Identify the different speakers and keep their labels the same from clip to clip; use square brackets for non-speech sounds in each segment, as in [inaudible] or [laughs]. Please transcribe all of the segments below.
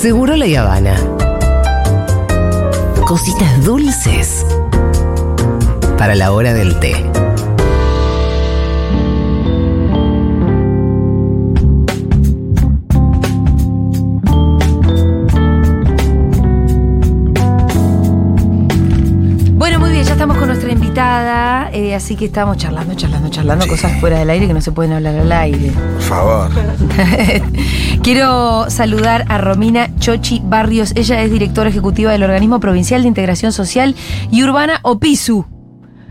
Speaker 1: Seguro la Habana. Cositas dulces para la hora del té.
Speaker 2: Bueno, muy bien, ya estamos con nuestra invitada, eh, así que estamos charlando, charlando, charlando cosas fuera del aire que no se pueden hablar al aire.
Speaker 3: Por favor. [laughs]
Speaker 2: Quiero saludar a Romina Chochi Barrios. Ella es directora ejecutiva del Organismo Provincial de Integración Social y Urbana OPISU.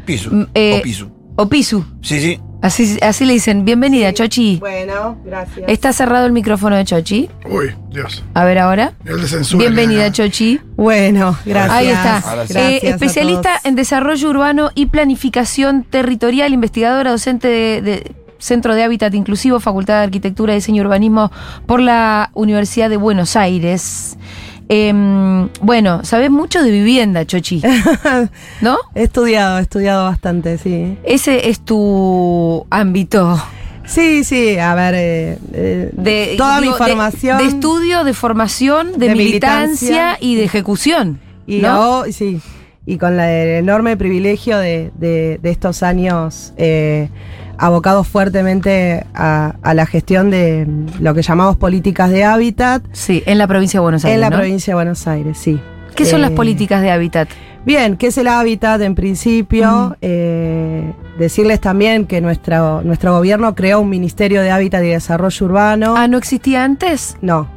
Speaker 3: Piso.
Speaker 2: Mm, eh,
Speaker 3: o piso.
Speaker 2: OPISU.
Speaker 3: Sí, sí.
Speaker 2: Así, así le dicen. Bienvenida, Chochi.
Speaker 4: Bueno, gracias.
Speaker 2: Está cerrado el micrófono de Chochi.
Speaker 5: Uy, Dios.
Speaker 2: A ver ahora.
Speaker 5: El de censura.
Speaker 2: Bienvenida, Chochi.
Speaker 4: Bueno, gracias.
Speaker 2: Ahí está. Eh,
Speaker 4: Gracias a
Speaker 2: especialista
Speaker 4: todos.
Speaker 2: en desarrollo urbano y planificación territorial, investigadora, docente de, de Centro de Hábitat Inclusivo, Facultad de Arquitectura, Diseño y Urbanismo por la Universidad de Buenos Aires. Em, bueno, sabes mucho de vivienda, Chochi, [laughs] ¿no?
Speaker 4: He estudiado, he estudiado bastante, sí.
Speaker 2: Ese es tu ámbito
Speaker 4: Sí, sí, a ver, eh, eh,
Speaker 2: de
Speaker 4: toda
Speaker 2: digo,
Speaker 4: mi formación.
Speaker 2: de, estudio, de formación, de,
Speaker 4: De
Speaker 2: militancia,
Speaker 4: militancia.
Speaker 2: y de ejecución.
Speaker 4: y,
Speaker 2: ¿no?
Speaker 4: oh, sí, y con la- el enorme privilegio de estos años eh, abocados fuertemente a, a la gestión de lo que llamamos políticas de hábitat
Speaker 2: Sí, en la provincia de Buenos Aires.
Speaker 4: en la
Speaker 2: ¿no?
Speaker 4: provincia de Buenos Aires, sí.
Speaker 2: ¿Qué son las
Speaker 4: Eh,
Speaker 2: políticas de hábitat?
Speaker 4: Bien, ¿qué es el hábitat en principio? Eh, decirles también que nuestro, nuestro gobierno creó un Ministerio de Hábitat y Desarrollo Urbano.
Speaker 2: Ah, ¿no existía antes?
Speaker 4: No.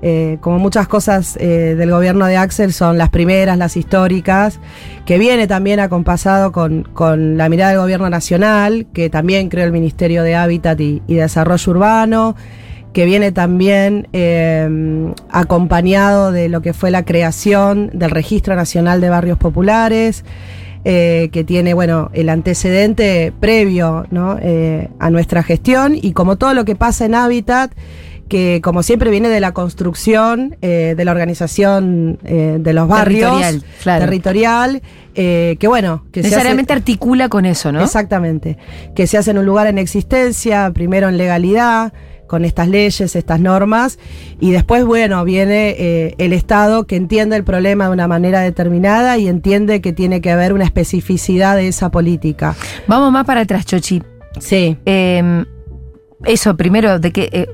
Speaker 4: Eh, como muchas cosas eh, del gobierno de Axel son las primeras, las históricas, que viene también acompasado con, con la mirada del gobierno nacional, que también creó el Ministerio de Hábitat y, y Desarrollo Urbano, que viene también eh, acompañado de lo que fue la creación del Registro Nacional de Barrios Populares, que tiene, bueno, el antecedente previo ¿no? A nuestra gestión y como todo lo que pasa en Hábitat, que como siempre viene de la construcción, eh, de la organización eh, de los barrios.
Speaker 2: Territorial, claro.
Speaker 4: Territorial, eh, que bueno, que se hace-
Speaker 2: Necesariamente articula con eso, ¿no?
Speaker 4: Exactamente. Que se hace en un lugar en existencia, primero en legalidad, con estas leyes, estas normas, y después, bueno, viene el Estado que entiende el problema de una manera determinada y entiende que tiene que haber una especificidad de esa política.
Speaker 2: Vamos más para atrás, Chochi.
Speaker 4: Sí.
Speaker 2: Eh, eso, primero, de qué, eh,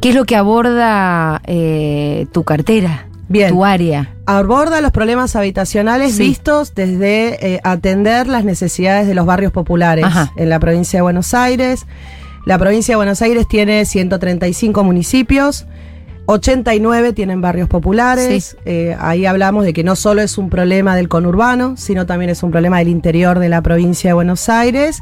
Speaker 2: ¿qué es lo que aborda eh, tu cartera?
Speaker 4: Bien.
Speaker 2: Tu área.
Speaker 4: Aborda los problemas habitacionales
Speaker 2: Sí.
Speaker 4: vistos desde eh, atender las necesidades de los barrios populares
Speaker 2: Ajá.
Speaker 4: en la provincia de Buenos Aires. La provincia de Buenos Aires tiene 135 municipios, 89 tienen barrios populares.
Speaker 2: Sí.
Speaker 4: Eh, ahí hablamos de que no solo es un problema del conurbano, sino también es un problema del interior de la provincia de Buenos Aires.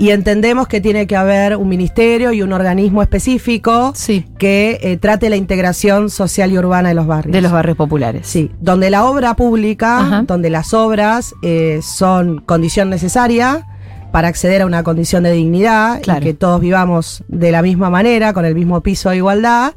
Speaker 4: Y entendemos que tiene que haber un ministerio y un organismo específico
Speaker 2: Sí.
Speaker 4: que eh, trate la integración social y urbana de los barrios.
Speaker 2: De los barrios populares.
Speaker 4: Sí, donde la obra pública,
Speaker 2: Ajá.
Speaker 4: donde las obras eh, son condición necesaria para acceder a una condición de dignidad
Speaker 2: Claro.
Speaker 4: y que todos vivamos de la misma manera, con el mismo piso de igualdad,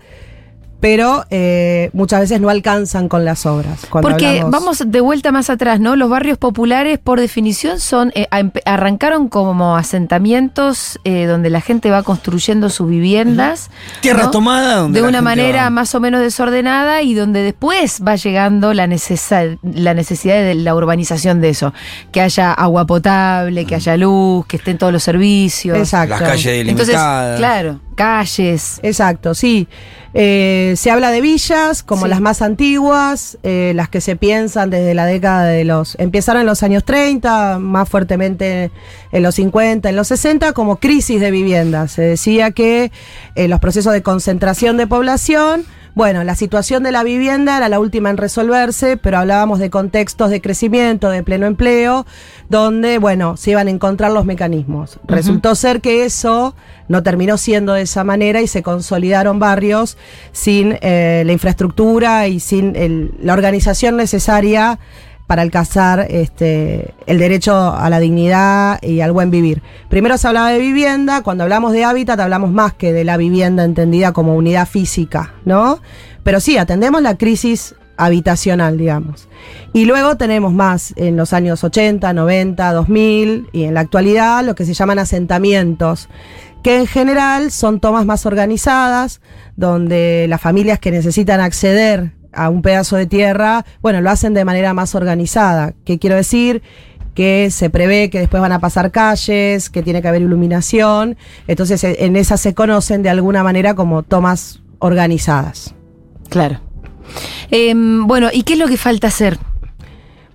Speaker 4: pero eh, muchas veces no alcanzan con las obras.
Speaker 2: Porque
Speaker 4: hablamos-
Speaker 2: vamos de vuelta más atrás, ¿no? Los barrios populares, por definición, son eh, arrancaron como asentamientos eh, donde la gente va construyendo sus viviendas.
Speaker 3: Tierra
Speaker 2: ¿no?
Speaker 3: tomada donde
Speaker 2: de una manera
Speaker 3: va.
Speaker 2: más o menos desordenada y donde después va llegando la, la necesidad de la urbanización de eso. Que haya agua potable, que haya luz, que estén todos los servicios.
Speaker 4: Exacto.
Speaker 3: Las calles
Speaker 2: Entonces,
Speaker 3: delimitadas.
Speaker 2: claro, calles.
Speaker 4: Exacto, sí. Eh, se habla de villas como
Speaker 2: Sí.
Speaker 4: las más antiguas, eh, las que se piensan desde la década de los... Empezaron en los años 30, más fuertemente en los 50, en los 60, como crisis de vivienda. Se decía que eh, los procesos de concentración de población... Bueno, la situación de la vivienda era la última en resolverse, pero hablábamos de contextos de crecimiento, de pleno empleo, donde, bueno, se iban a encontrar los mecanismos. Resultó ser que eso no terminó siendo de esa manera y se consolidaron barrios sin eh, la infraestructura y sin el- la organización necesaria para alcanzar este, el derecho a la dignidad y al buen vivir. Primero se hablaba de vivienda, cuando hablamos de hábitat hablamos más que de la vivienda entendida como unidad física, ¿no? Pero sí, atendemos la crisis habitacional, digamos. Y luego tenemos más en los años 80, 90, 2000 y en la actualidad lo que se llaman asentamientos, que en general son tomas más organizadas, donde las familias que necesitan acceder a un pedazo de tierra, bueno, lo hacen de manera más organizada. ¿Qué quiero decir? que se prevé que después van a pasar calles, que tiene que haber iluminación. Entonces, e, en esas se conocen de alguna manera como tomas organizadas.
Speaker 2: Claro. Em, bueno, ¿y qué es lo que falta hacer?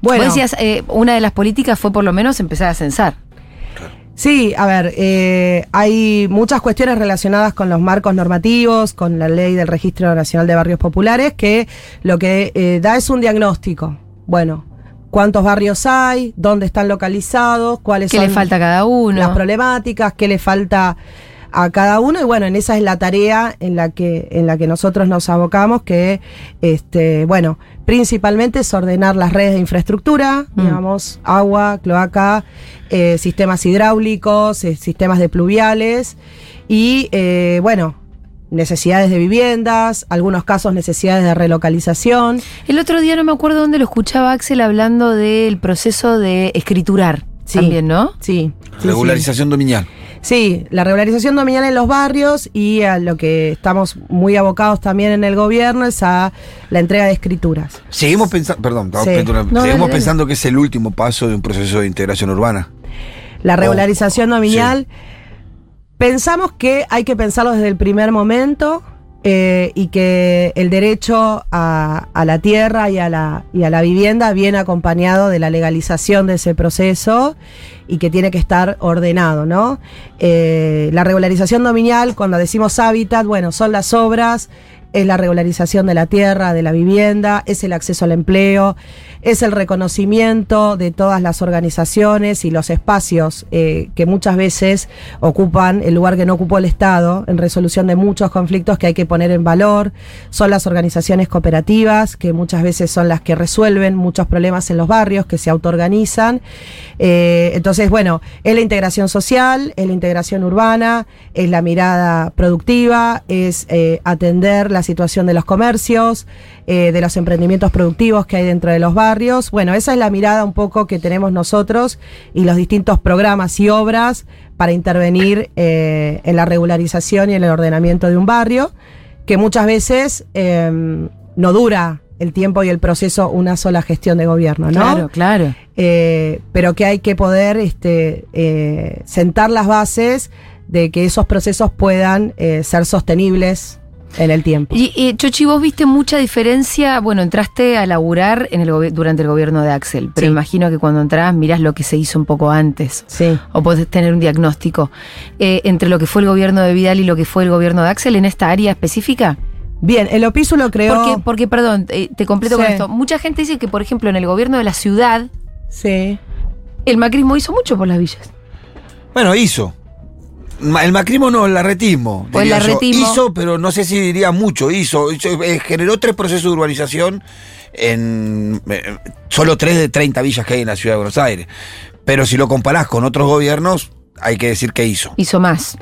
Speaker 2: Bueno, decías, eh, una de las políticas fue por lo menos empezar a censar.
Speaker 4: Sí, a ver, eh, hay muchas cuestiones relacionadas con los marcos normativos, con la ley del Registro Nacional de Barrios Populares, que lo que eh, da es un diagnóstico. Bueno, cuántos barrios hay, dónde están localizados, cuáles
Speaker 2: son
Speaker 4: le
Speaker 2: falta a cada uno?
Speaker 4: las problemáticas, qué le falta a cada uno y bueno, en esa es la tarea en la que en la que nosotros nos abocamos que este, bueno, principalmente es ordenar las redes de infraestructura, mm. digamos, agua, cloaca, eh, sistemas hidráulicos, eh, sistemas de pluviales y eh, bueno, necesidades de viviendas, algunos casos necesidades de relocalización.
Speaker 2: El otro día no me acuerdo dónde lo escuchaba Axel hablando del proceso de escriturar también, ¿no?
Speaker 4: Sí.
Speaker 3: Regularización dominial.
Speaker 4: Sí, la regularización dominial en los barrios y a lo que estamos muy abocados también en el gobierno es a la entrega de escrituras.
Speaker 3: Seguimos pensando, perdón, seguimos pensando que es el último paso de un proceso de integración urbana.
Speaker 4: La regularización dominial, pensamos que hay que pensarlo desde el primer momento eh, y que el derecho a, la tierra y a la, y a la vivienda viene acompañado de la legalización de ese proceso y que tiene que estar ordenado, ¿no? Eh, la regularización dominial, cuando decimos hábitat, bueno, son las obras es la regularización de la tierra, de la vivienda, es el acceso al empleo, es el reconocimiento de todas las organizaciones y los espacios eh, que muchas veces ocupan el lugar que no ocupó el Estado en resolución de muchos conflictos que hay que poner en valor. Son las organizaciones cooperativas, que muchas veces son las que resuelven muchos problemas en los barrios, que se autoorganizan. Eh, entonces, bueno, es la integración social, es la integración urbana, es la mirada productiva, es eh, atender la situación de los comercios, eh, de los emprendimientos productivos que hay dentro de los barrios. Bueno, esa es la mirada un poco que tenemos nosotros y los distintos programas y obras para intervenir eh, en la regularización y en el ordenamiento de un barrio, que muchas veces em, no dura el tiempo y el proceso una sola gestión de gobierno, ¿no?
Speaker 2: Claro, claro.
Speaker 4: Eh, pero que hay que poder este, sentar las bases de que esos procesos puedan ser sostenibles en el tiempo.
Speaker 2: Y, Chochi, vos viste mucha diferencia, bueno, entraste a laburar en el durante el gobierno de Axel, pero imagino que cuando entras mirás lo que se hizo un poco antes.
Speaker 4: Sí.
Speaker 2: O podés tener un diagnóstico eh, entre lo que fue el gobierno de Vidal y lo que fue el gobierno de Axel en esta área específica.
Speaker 4: Bien, el opísulo creó...
Speaker 2: Porque, porque perdón, eh, te completo con esto. Mucha gente dice que, por ejemplo, en el gobierno de la ciudad,
Speaker 4: sí.
Speaker 2: el macrismo hizo mucho por las villas.
Speaker 3: Bueno, hizo. El macrismo no, el arretismo.
Speaker 2: el arretismo.
Speaker 3: Hizo, pero no sé si diría mucho, hizo. Eh, generó tres procesos de urbanización en eh, solo tres de 30 villas que hay en la ciudad de Buenos Aires. Pero si lo comparás con otros gobiernos, hay que decir que hizo.
Speaker 2: Hizo más.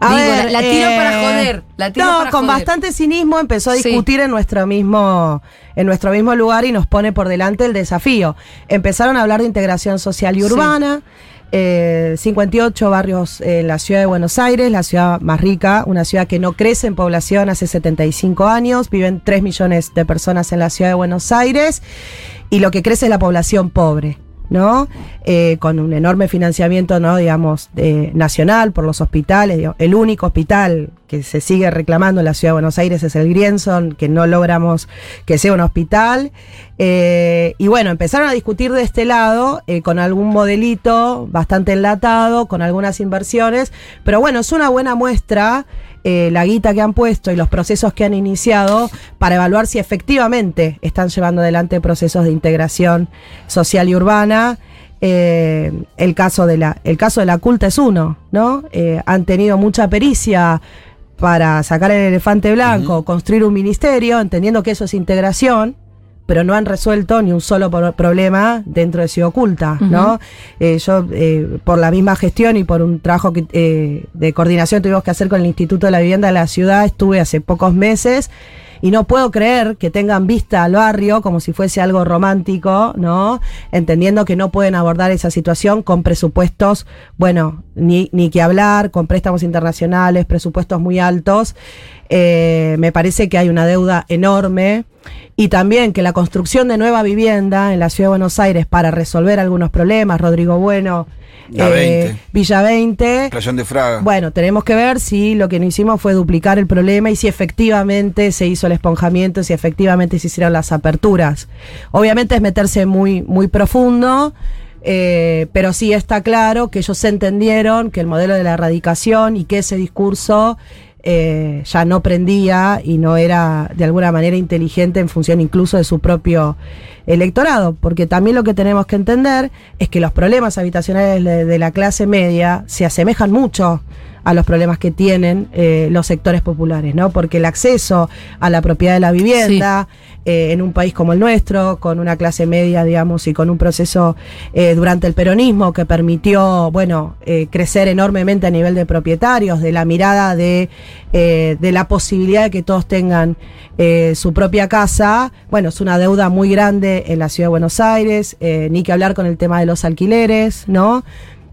Speaker 2: la, tiro para eh, joder.
Speaker 4: no, con bastante cinismo empezó a discutir en nuestro mismo en nuestro mismo lugar y nos pone por delante el desafío. Empezaron a hablar de integración social y urbana. 58 eh, barrios en la ciudad de Buenos Aires, la ciudad más rica, una ciudad que no crece en población hace 75 años, viven 3 millones de personas en la ciudad de Buenos Aires y lo que crece es la población pobre. ¿No? Eh, con un enorme financiamiento, ¿no? digamos, nacional por los hospitales. El único hospital que se sigue reclamando en la ciudad de Buenos Aires es el Grienson, que no logramos que sea un hospital. Eh, y bueno, empezaron a discutir de este lado eh, con algún modelito bastante enlatado, con algunas inversiones, pero bueno, es una buena muestra eh, la guita que han puesto y los procesos que han iniciado para evaluar si efectivamente están llevando adelante procesos de integración social y urbana. Eh, el, caso de la, el caso de la culta es uno, ¿no? Eh, han tenido mucha pericia para sacar el elefante blanco, construir un ministerio, entendiendo que eso es integración pero no han resuelto ni un solo problema dentro de Ciudad Oculta, ¿no? Eh, yo, eh, por la misma gestión y por un trabajo que, eh, de coordinación tuvimos que hacer con el Instituto de la Vivienda de la ciudad, estuve hace pocos meses y no puedo creer que tengan vista al barrio como si fuese algo romántico, ¿no? Entendiendo que no pueden abordar esa situación con presupuestos, bueno, ni, ni que hablar, con préstamos internacionales, presupuestos muy altos. Eh, me parece que hay una deuda enorme y también que la construcción de nueva vivienda en la ciudad de Buenos Aires para resolver algunos problemas, Rodrigo Bueno,
Speaker 3: La 20.
Speaker 4: Villa 20,
Speaker 3: Playón de Fraga.
Speaker 4: bueno, tenemos que ver si lo que no hicimos fue duplicar el problema y si efectivamente se hizo el esponjamiento, si efectivamente se hicieron las aperturas. Obviamente es meterse muy, muy profundo. eh, pero sí está claro que ellos entendieron que el modelo de la erradicación y que ese discurso eh, ya no prendía y no era de alguna manera inteligente en función incluso de su propio electorado, porque también lo que tenemos que entender es que los problemas habitacionales de, la clase media se asemejan mucho a los problemas que tienen eh, los sectores populares, ¿no? Porque el acceso a la propiedad de la vivienda eh, en un país como el nuestro, con una clase media, digamos, y con un proceso eh, durante el peronismo que permitió, bueno, eh, crecer enormemente a nivel de propietarios, de la mirada de, de la posibilidad de que todos tengan su propia casa, bueno, es una deuda muy grande en la ciudad de Buenos Aires, ni que hablar con el tema de los alquileres, ¿no?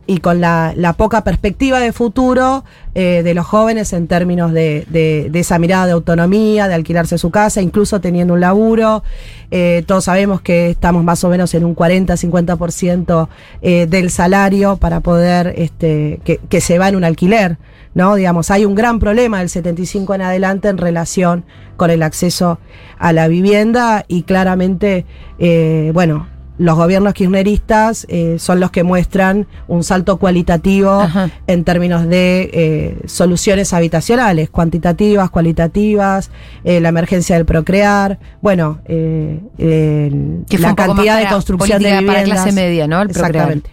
Speaker 4: Y con la, la poca perspectiva de futuro eh, de los jóvenes en términos de, de- de esa mirada de autonomía, de alquilarse su casa, incluso teniendo un laburo. Eh, todos sabemos que estamos más o menos en un 40-50% eh, del salario para poder, este, que, que se va en un alquiler. ¿no? Digamos, hay un gran problema del 75 en adelante en relación con el acceso a la vivienda y claramente, eh, bueno, los gobiernos kirchneristas eh, son los que muestran un salto cualitativo
Speaker 2: Ajá.
Speaker 4: en términos de eh, soluciones habitacionales, cuantitativas, cualitativas, eh, la emergencia del procrear, bueno, eh, la cantidad de construcción de viviendas.
Speaker 2: para clase media, ¿no? El.
Speaker 4: Exactamente.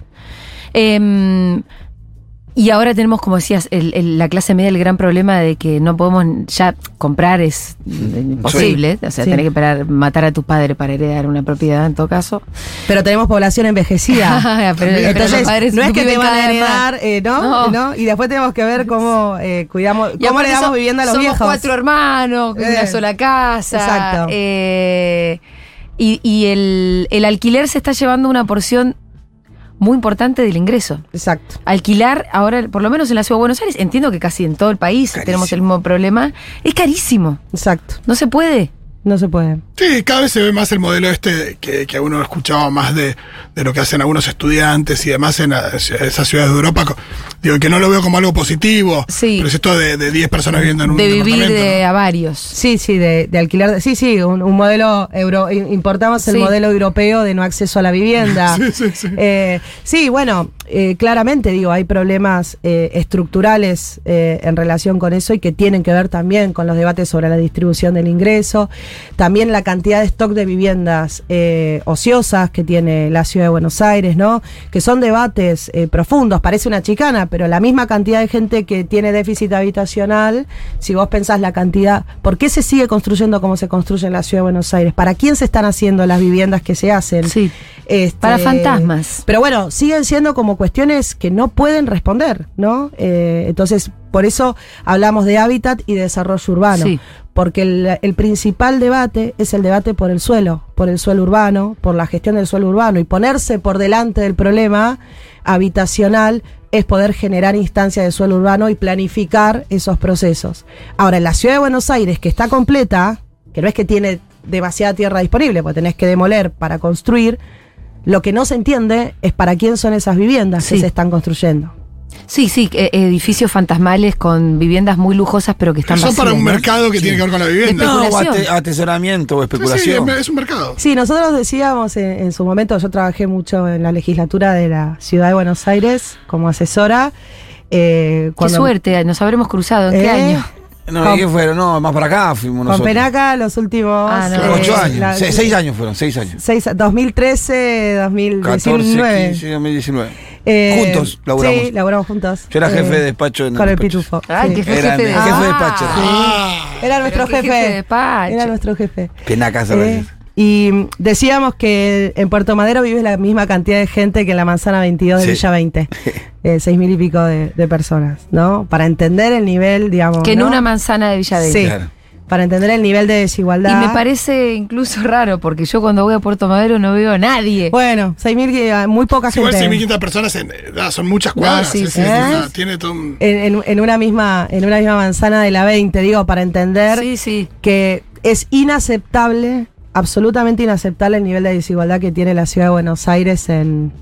Speaker 2: Y ahora tenemos, como decías, el- el- la clase media el gran problema de que no podemos ya comprar es eh, imposible. O sea,
Speaker 4: Sí.
Speaker 2: tenés que esperar matar a tu padre para heredar una propiedad en todo caso.
Speaker 4: Pero tenemos población envejecida.
Speaker 2: Pero- [laughs] pero los
Speaker 4: Entonces,
Speaker 2: padres
Speaker 4: no es que te van a heredar, eh, ¿no?
Speaker 2: No.
Speaker 4: ¿no? Y después tenemos que ver cómo eh, cuidamos,
Speaker 2: Y
Speaker 4: cómo le damos vivienda a los
Speaker 2: somos
Speaker 4: viejos.
Speaker 2: cuatro hermanos, con una
Speaker 4: Eh,
Speaker 2: sola casa.
Speaker 4: exacto.
Speaker 2: eh, y y el, el alquiler se está llevando una porción muy importante del ingreso.
Speaker 4: Exacto.
Speaker 2: Alquilar ahora, por lo menos en la ciudad de Buenos Aires, entiendo que casi en todo el país
Speaker 3: Carísimo.
Speaker 2: tenemos el mismo problema, es carísimo.
Speaker 4: Exacto.
Speaker 2: No se puede.
Speaker 4: No se puede.
Speaker 5: Sí, cada vez se ve más el modelo este que, que uno escuchaba más de, de lo que hacen algunos estudiantes y demás en la- esas ciudades de Europa. Digo, que no lo veo como algo positivo.
Speaker 2: Sí.
Speaker 5: Pero es esto de de 10 personas viviendo en un
Speaker 2: De vivir de
Speaker 5: ¿no?
Speaker 2: a varios.
Speaker 4: Sí, sí, de, de alquilar. de- sí, sí, un, un modelo euro. in- Importamos el
Speaker 2: Sí.
Speaker 4: modelo europeo de no acceso a la vivienda. [laughs]
Speaker 5: Sí, sí, sí.
Speaker 4: Eh, sí, bueno, eh, claramente digo, hay problemas eh, estructurales eh, en relación con eso y que tienen que ver también con los debates sobre la distribución del ingreso. También la cantidad de stock de viviendas eh, ociosas que tiene la ciudad de Buenos Aires, ¿no? Que son debates eh, profundos, parece una chicana, pero la misma cantidad de gente que tiene déficit habitacional, si vos pensás la cantidad, ¿por qué se sigue construyendo como se construye en la ciudad de Buenos Aires? ¿Para quién se están haciendo las viviendas que se hacen?
Speaker 2: Sí.
Speaker 4: Este,
Speaker 2: Para fantasmas.
Speaker 4: Pero bueno, siguen siendo como cuestiones que no pueden responder, ¿no? Eh, entonces, por eso hablamos de hábitat y de desarrollo urbano.
Speaker 2: Sí.
Speaker 4: Porque el, el principal debate es el debate por el suelo, por el suelo urbano, por la gestión del suelo urbano. Y ponerse por delante del problema habitacional es poder generar instancias de suelo urbano y planificar esos procesos. Ahora, en la ciudad de Buenos Aires, que está completa, que no es que tiene demasiada tierra disponible, porque tenés que demoler para construir, lo que no se entiende es para quién son esas viviendas
Speaker 2: Sí.
Speaker 4: que se están construyendo.
Speaker 2: Sí, sí, eh, edificios fantasmales con viviendas muy lujosas, pero que están
Speaker 5: Son para
Speaker 2: vacías,
Speaker 5: un
Speaker 2: ¿no?
Speaker 5: mercado que tiene que ver con la vivienda.
Speaker 3: No, o
Speaker 2: especulación.
Speaker 3: ate- atesoramiento o
Speaker 5: Sí, sí,
Speaker 3: especulación.
Speaker 5: es, un mercado.
Speaker 4: Sí, nosotros decíamos en, en su momento, yo trabajé mucho en la legislatura de la ciudad de Buenos Aires como asesora. eh,
Speaker 2: Qué
Speaker 4: cuando-
Speaker 2: suerte, nos habremos cruzado. ¿En qué
Speaker 4: Eh,
Speaker 2: año?
Speaker 3: No,
Speaker 4: Con-
Speaker 3: ¿y qué fueron? No, más para acá fuimos
Speaker 4: Con
Speaker 3: nosotros.
Speaker 4: Penaca los últimos...
Speaker 2: Ah, no.
Speaker 4: eh,
Speaker 3: Ocho años.
Speaker 4: la-
Speaker 3: Se- seis años fueron, seis años.
Speaker 4: seis- 2013,
Speaker 3: 14,
Speaker 4: 2019.
Speaker 3: 15, 2019.
Speaker 4: Eh,
Speaker 3: Juntos laburamos.
Speaker 4: Sí, laburamos juntos.
Speaker 3: Yo era
Speaker 4: Eh,
Speaker 3: jefe de despacho en el
Speaker 4: Con el
Speaker 3: despacho.
Speaker 4: pitufo.
Speaker 2: Ay,
Speaker 4: sí.
Speaker 2: qué fue
Speaker 3: Era
Speaker 2: jefe de
Speaker 3: jefe de
Speaker 2: Ah,
Speaker 3: despacho.
Speaker 5: Ah,
Speaker 4: Era nuestro jefe.
Speaker 2: jefe de despacho.
Speaker 4: Era nuestro jefe.
Speaker 3: Penaca se
Speaker 4: Eh, y decíamos que en Puerto Madero vive la misma cantidad de gente que en la manzana 22 de
Speaker 3: Sí.
Speaker 4: Villa 20. [laughs] Eh, seis mil y pico de, de personas, ¿no? Para entender el nivel, digamos.
Speaker 2: Que en
Speaker 4: ¿no?
Speaker 2: una manzana de Villaverde.
Speaker 4: Sí.
Speaker 3: Claro.
Speaker 4: Para entender el nivel de desigualdad.
Speaker 2: Y me parece incluso raro, porque yo cuando voy a Puerto Madero no veo a nadie.
Speaker 4: Bueno, 6.000, que- muy poca
Speaker 5: Sí, igual
Speaker 4: gente.
Speaker 5: 6.500 personas en- ah, son muchas cuadras.
Speaker 2: sí,
Speaker 5: sí, sí,
Speaker 4: ¿eh?
Speaker 5: tiene todo un-
Speaker 4: en, en- en una misma, en una misma manzana de la 20, digo, para entender
Speaker 2: Sí, sí.
Speaker 4: que es inaceptable, absolutamente inaceptable el nivel de desigualdad que tiene la ciudad de Buenos Aires en,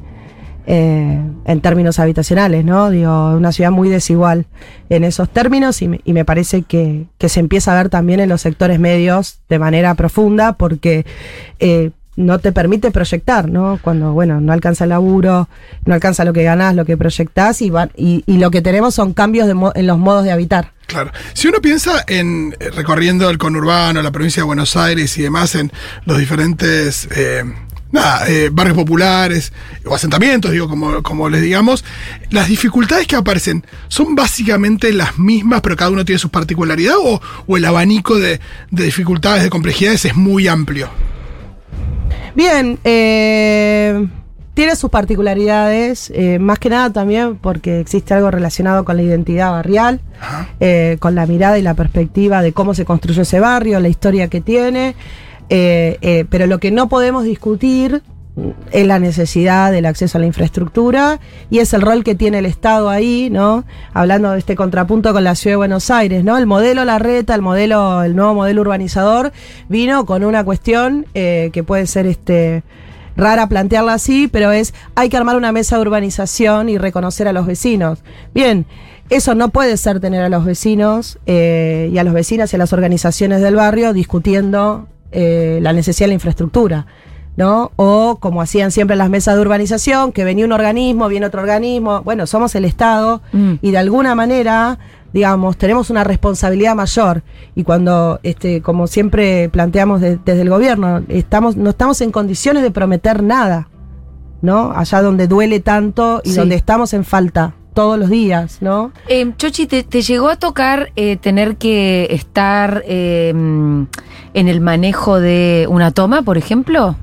Speaker 4: eh, en términos habitacionales, ¿no? Digo, una ciudad muy desigual en esos términos y me, y me parece que, que se empieza a ver también en los sectores medios de manera profunda porque eh, no te permite proyectar, ¿no? Cuando, bueno, no alcanza el laburo, no alcanza lo que ganás, lo que proyectás y, van- y, y lo que tenemos son cambios de mo- en los modos de habitar.
Speaker 5: Claro. Si uno piensa en eh, recorriendo el conurbano, la provincia de Buenos Aires y demás, en los diferentes eh, nada, eh, barrios populares o asentamientos, digo, como, como les digamos, las dificultades que aparecen son básicamente las mismas, pero cada uno tiene sus particularidades, o, o el abanico de, de dificultades, de complejidades es muy amplio.
Speaker 4: Bien, eh, tiene sus particularidades, eh, más que nada también porque existe algo relacionado con la identidad barrial, eh, con la mirada y la perspectiva de cómo se construyó ese barrio, la historia que tiene, eh, eh, pero lo que no podemos discutir es la necesidad del acceso a la infraestructura y es el rol que tiene el Estado ahí, ¿no? Hablando de este contrapunto con la ciudad de Buenos Aires, ¿no? El modelo Larreta, el modelo, el nuevo modelo urbanizador, vino con una cuestión eh, que puede ser este rara plantearla así, pero es hay que armar una mesa de urbanización y reconocer a los vecinos. Bien, eso no puede ser tener a los vecinos eh, y a los vecinas y a las organizaciones del barrio discutiendo eh, la necesidad de la infraestructura. ¿No? O como hacían siempre las mesas de urbanización, que venía un organismo, viene otro organismo. Bueno, somos el Estado
Speaker 2: Mm.
Speaker 4: y de alguna manera, digamos, tenemos una responsabilidad mayor. Y cuando, este, como siempre planteamos de- desde el gobierno, estamos, no estamos en condiciones de prometer nada, ¿no? Allá donde duele tanto y
Speaker 2: Sí.
Speaker 4: donde estamos en falta todos los días, ¿no?
Speaker 2: Eh, Chochi, ¿te, te llegó a tocar eh, tener que estar eh, en el manejo de una toma, por ejemplo?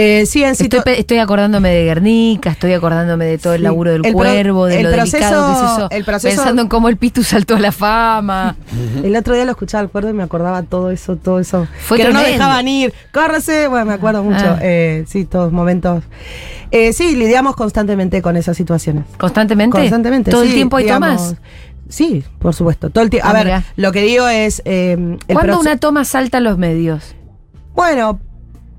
Speaker 4: Eh, sí, en
Speaker 2: Estoy,
Speaker 4: situ-
Speaker 2: pe- estoy acordándome de Guernica, estoy acordándome de todo el
Speaker 4: Sí.
Speaker 2: laburo del
Speaker 4: El
Speaker 2: cuervo, de
Speaker 4: el
Speaker 2: lo
Speaker 4: proceso-
Speaker 2: delicado que es eso.
Speaker 4: el proceso-
Speaker 2: Pensando en cómo el Pitu saltó a la fama. [laughs]
Speaker 4: El otro día lo escuchaba al cuerdo y me acordaba todo eso, todo eso.
Speaker 2: Fue
Speaker 4: que no
Speaker 2: tremendo.
Speaker 4: dejaban ir. Córrese. Bueno, me acuerdo mucho.
Speaker 2: Ah.
Speaker 4: Eh, sí, todos momentos. Eh, sí, lidiamos constantemente con esas situaciones.
Speaker 2: ¿Constantemente?
Speaker 4: Constantemente.
Speaker 2: ¿Todo el tiempo hay
Speaker 4: digamos.
Speaker 2: tomas?
Speaker 4: Sí, por supuesto. Todo el tiempo.
Speaker 2: Ah,
Speaker 4: a ver,
Speaker 2: mirá.
Speaker 4: lo que digo es. eh, el
Speaker 2: ¿Cuándo una toma salta a los medios?
Speaker 4: Bueno,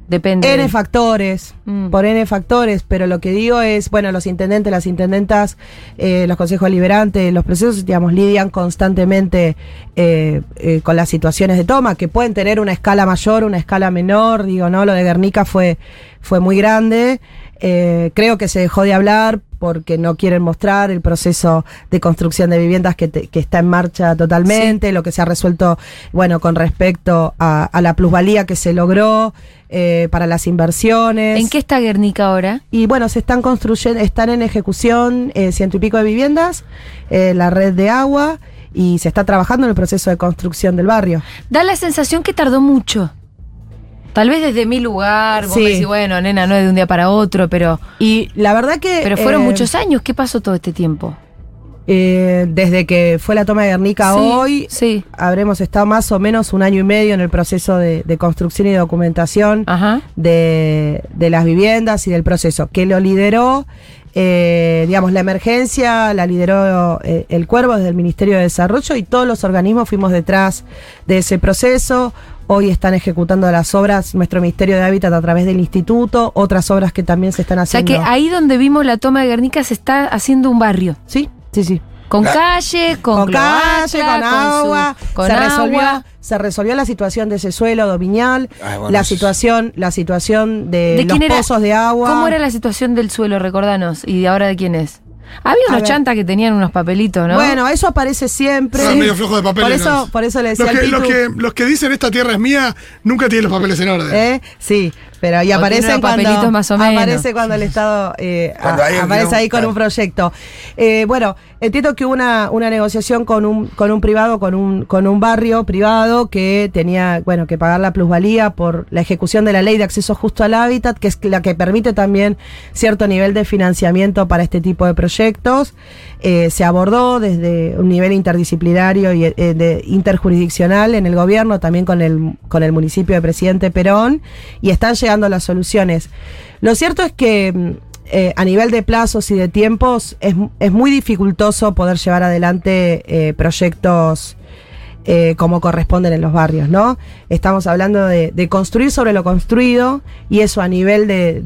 Speaker 2: Depende.
Speaker 4: N factores,
Speaker 2: Mm.
Speaker 4: por N factores, pero lo que digo es, bueno, los intendentes, las intendentas, eh, los consejos deliberantes, los procesos, digamos, lidian constantemente eh, eh, con las situaciones de toma, que pueden tener una escala mayor, una escala menor, digo, ¿no? Lo de Guernica fue, fue muy grande. Eh, creo que se dejó de hablar porque no quieren mostrar el proceso de construcción de viviendas que, te- que está en marcha totalmente, lo que se ha resuelto, bueno, con respecto a, a la plusvalía que se logró eh, para las inversiones.
Speaker 2: ¿En qué está Guernica ahora?
Speaker 4: Y bueno, se están construyendo, están en ejecución eh, ciento y pico de viviendas, eh, la red de agua, y se está trabajando en el proceso de construcción del barrio.
Speaker 2: Da la sensación que tardó mucho. Tal vez desde mi lugar, vos
Speaker 4: Sí.
Speaker 2: me decís, bueno, nena, no es de un día para otro, pero,
Speaker 4: Y la verdad que...
Speaker 2: pero fueron
Speaker 4: eh,
Speaker 2: muchos años. ¿Qué pasó todo este tiempo?
Speaker 4: Eh, desde que fue la toma de Guernica
Speaker 2: Sí,
Speaker 4: hoy,
Speaker 2: Sí.
Speaker 4: habremos estado más o menos un año y medio en el proceso de, de construcción y documentación de, de las viviendas y del proceso, que lo lideró, eh, digamos, la emergencia, la lideró eh, el Cuervo desde el Ministerio de Desarrollo y todos los organismos fuimos detrás de ese proceso. Hoy están ejecutando las obras, nuestro Ministerio de Hábitat a través del Instituto, otras obras que también se están
Speaker 2: O sea
Speaker 4: haciendo.
Speaker 2: que ahí donde vimos la toma de Guernica se está haciendo un barrio.
Speaker 4: Sí, sí, sí.
Speaker 2: Con
Speaker 3: La-
Speaker 2: calle, con,
Speaker 4: Con, calle, con agua,
Speaker 2: su- con
Speaker 4: se
Speaker 2: agua.
Speaker 4: resolvió, se resolvió la situación de ese suelo
Speaker 3: Ay, bueno,
Speaker 4: la situación, la situación de,
Speaker 2: ¿De
Speaker 4: los
Speaker 2: quién era?
Speaker 4: pozos de agua.
Speaker 2: ¿Cómo era la situación del suelo? Recordanos. ¿Y de ahora de quién es? Había unos chantas que tenían unos papelitos, ¿no?
Speaker 4: Bueno, eso aparece siempre.
Speaker 5: Son medio flojos de papeles.
Speaker 4: Por eso, por eso le decía
Speaker 5: los que,
Speaker 4: al
Speaker 5: los,
Speaker 4: Pitu,
Speaker 5: que, los que dicen esta tierra es mía nunca tienen los papeles en orden.
Speaker 4: ¿eh? Sí, pero y
Speaker 2: O tiene
Speaker 4: aparece
Speaker 2: unos
Speaker 4: cuando
Speaker 2: papelitos más o menos.
Speaker 4: aparece cuando el Estado eh,
Speaker 3: Cuando
Speaker 4: a-
Speaker 3: hay un
Speaker 4: aparece ahí con
Speaker 3: claro.
Speaker 4: un proyecto. Eh, bueno, entiendo que hubo una, una negociación con un, con un privado, con un, con un barrio privado que tenía, bueno, que pagar la plusvalía por la ejecución de la ley de acceso justo al hábitat, que es la que permite también cierto nivel de financiamiento para este tipo de proyectos. Eh, se abordó desde un nivel interdisciplinario y eh, de- interjurisdiccional en el gobierno, también con el, con el municipio de Presidente Perón, y están llegando las soluciones. Lo cierto es que mm, eh, a nivel de plazos y de tiempos es, es muy dificultoso poder llevar adelante eh, proyectos eh, como corresponden en los barrios, ¿no? Estamos hablando de, construir sobre lo construido y eso a nivel de-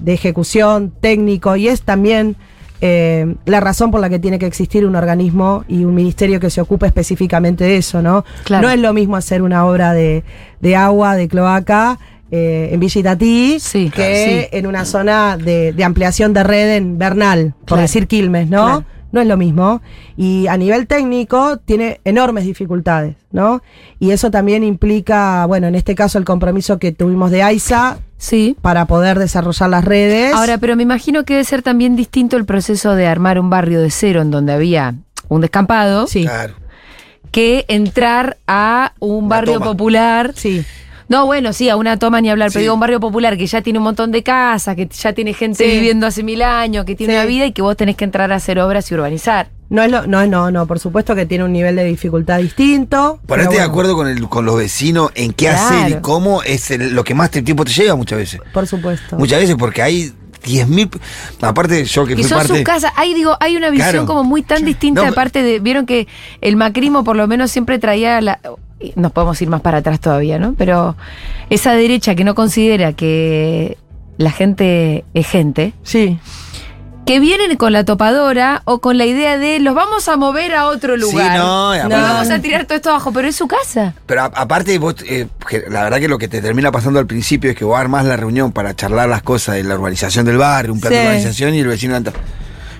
Speaker 4: de ejecución técnico y es también eh, la razón por la que tiene que existir un organismo y un ministerio que se ocupe específicamente de eso, ¿no?
Speaker 2: Claro.
Speaker 4: No es lo mismo hacer una obra de, de agua, de cloaca. eh, en Villa Itatí,
Speaker 2: Sí,
Speaker 4: que en una zona de, de ampliación de red en Bernal, por
Speaker 2: Claro.
Speaker 4: decir Quilmes, ¿no?
Speaker 2: Claro.
Speaker 4: No es lo mismo. Y a nivel técnico tiene enormes dificultades, ¿no? Y eso también implica, bueno, en este caso el compromiso que tuvimos de AISA
Speaker 2: Sí.
Speaker 4: para poder desarrollar las redes.
Speaker 2: Ahora, pero me imagino que debe ser también distinto el proceso de armar un barrio de cero en donde había un descampado
Speaker 4: sí,
Speaker 3: Claro.
Speaker 2: que entrar a un barrio
Speaker 3: toma.
Speaker 2: popular.
Speaker 4: sí.
Speaker 2: No, bueno, sí, a una toma ni hablar,
Speaker 3: Sí.
Speaker 2: pero digo un barrio popular que ya tiene un montón de casas, que ya tiene gente
Speaker 4: Sí.
Speaker 2: viviendo hace mil años, que tiene
Speaker 4: Sí.
Speaker 2: una vida y que vos tenés que entrar a hacer obras y urbanizar.
Speaker 4: No es lo, no, no, no, por supuesto que tiene un nivel de dificultad distinto.
Speaker 3: Ponerte de acuerdo con, el, con los vecinos en qué
Speaker 2: Claro.
Speaker 3: hacer y cómo es el- lo que más te- tiempo te lleva muchas veces.
Speaker 4: Por supuesto.
Speaker 3: Muchas veces porque hay 10.000... Aparte yo que
Speaker 2: Y
Speaker 3: fui
Speaker 2: son
Speaker 3: parte...
Speaker 2: sus casas. Hay, digo, hay una visión
Speaker 3: Claro.
Speaker 2: como muy tan distinta,
Speaker 3: No,
Speaker 2: aparte de. Vieron que el macrismo, por lo menos, siempre traía la. Nos podemos ir más para atrás todavía, ¿no? Pero esa derecha que no considera que la gente es gente,
Speaker 4: Sí.
Speaker 2: que vienen con la topadora o con la idea de los vamos a mover a otro
Speaker 3: Sí,
Speaker 2: lugar.
Speaker 3: no, y aparte-
Speaker 2: vamos a tirar todo esto abajo, pero es su casa.
Speaker 3: Pero a- aparte, vos, eh, la verdad que lo que te termina pasando al principio es que vos armás la reunión para charlar las cosas de la urbanización del barrio, un plan de
Speaker 4: Sí.
Speaker 3: urbanización y el vecino anda.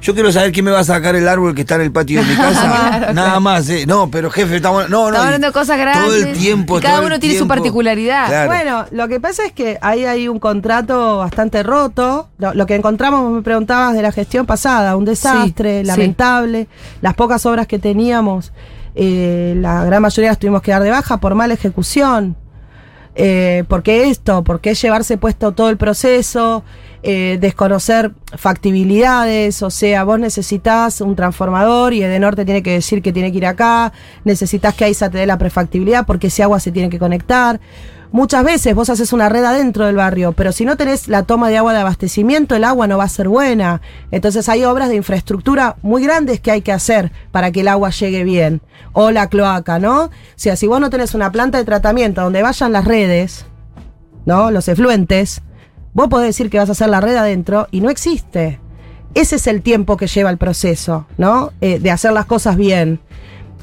Speaker 3: Yo quiero saber quién me va a sacar el árbol que está en el patio de mi [laughs] casa. Nada más, ¿eh? No, pero jefe, estamos. No, no.
Speaker 2: Estamos hablando de cosas grandes.
Speaker 3: Todo el tiempo.
Speaker 2: y cada
Speaker 3: todo el
Speaker 2: uno tiene su particularidad.
Speaker 3: Claro.
Speaker 4: Bueno, lo que pasa es que ahí hay un contrato bastante roto. Lo, lo que encontramos, vos me preguntabas de la gestión pasada, un desastre,
Speaker 2: Sí,
Speaker 4: lamentable. Las pocas obras que teníamos, eh, la gran mayoría las tuvimos que dar de baja por mala ejecución. Eh, ¿Por qué esto? ¿Por qué llevarse puesto todo el proceso? Eh, desconocer factibilidades, o sea, vos necesitas un transformador y Edenor te tiene que decir que tiene que ir acá, necesitas que AISA te dé la prefactibilidad porque ese agua se tiene que conectar. Muchas veces vos haces una red adentro del barrio, pero si no tenés la toma de agua de abastecimiento, el agua no va a ser buena. Entonces hay obras de infraestructura muy grandes que hay que hacer para que el agua llegue bien. O la cloaca, ¿no? O sea, si vos no tenés una planta de tratamiento donde vayan las redes, ¿no? Los efluentes, vos podés decir que vas a hacer la red adentro y no existe. Ese es el tiempo que lleva el proceso, ¿no? Eh, de hacer las cosas bien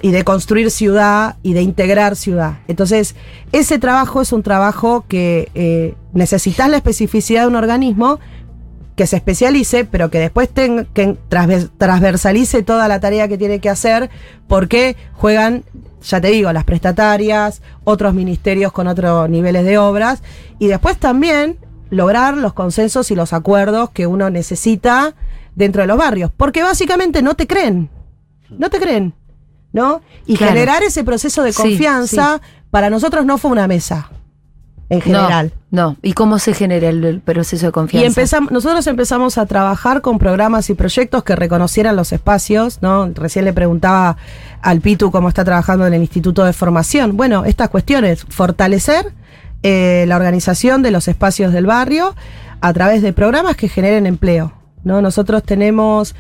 Speaker 4: y de construir ciudad y de integrar ciudad. Entonces, ese trabajo es un trabajo que eh, necesitas la especificidad de un organismo que se especialice, pero que después ten- que transver- transversalice toda la tarea que tiene que hacer, porque juegan, ya te digo, las prestatarias, otros ministerios con otros niveles de obras, y después también lograr los consensos y los acuerdos que uno necesita dentro de los barrios, porque básicamente no te creen, no te creen, ¿no? Y
Speaker 2: Claro.
Speaker 4: generar ese proceso de
Speaker 2: Sí,
Speaker 4: confianza para nosotros no fue una mesa, en general.
Speaker 2: No, no. ¿Y cómo se genera el, el proceso de
Speaker 4: Y
Speaker 2: confianza?
Speaker 4: empezamos, nosotros empezamos a trabajar con programas y proyectos que reconocieran los espacios, ¿no? Recién le preguntaba al Pitu cómo está trabajando en el Instituto de Formación. Bueno, estas cuestiones, fortalecer eh, la organización de los espacios del barrio a través de programas que generen empleo, ¿no? Nosotros tenemos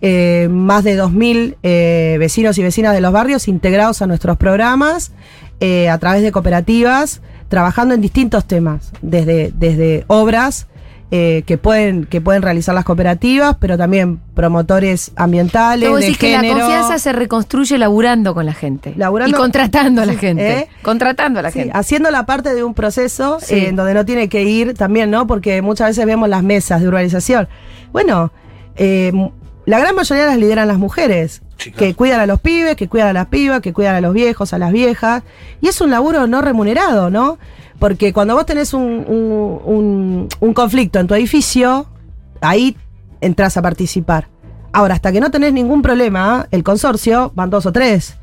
Speaker 4: eh, más de 2.000 eh, vecinos y vecinas de los barrios integrados a nuestros programas eh, a través de cooperativas, trabajando en distintos temas, desde, desde obras eh, que, pueden, que pueden realizar las cooperativas, pero también promotores ambientales,
Speaker 2: Vos
Speaker 4: de
Speaker 2: decís que la
Speaker 4: género.
Speaker 2: confianza se reconstruye laburando con la gente.
Speaker 4: Laburando-
Speaker 2: y contratando a la
Speaker 4: Sí,
Speaker 2: gente.
Speaker 4: ¿eh?
Speaker 2: Contratando a la
Speaker 4: Sí,
Speaker 2: gente.
Speaker 4: haciendo la parte de un proceso
Speaker 2: Sí.
Speaker 4: eh, en donde no tiene que ir también, ¿no? Porque muchas veces vemos las mesas de urbanización. Bueno, eh, la gran mayoría las lideran las mujeres. Que cuidan a los pibes, que cuidan a las pibas, que cuidan a los viejos, a las viejas. Y es un laburo no remunerado, ¿no? Porque cuando vos tenés un, un- conflicto en tu edificio, ahí entras a participar. Ahora, hasta que no tenés ningún problema, el consorcio van dos o tres.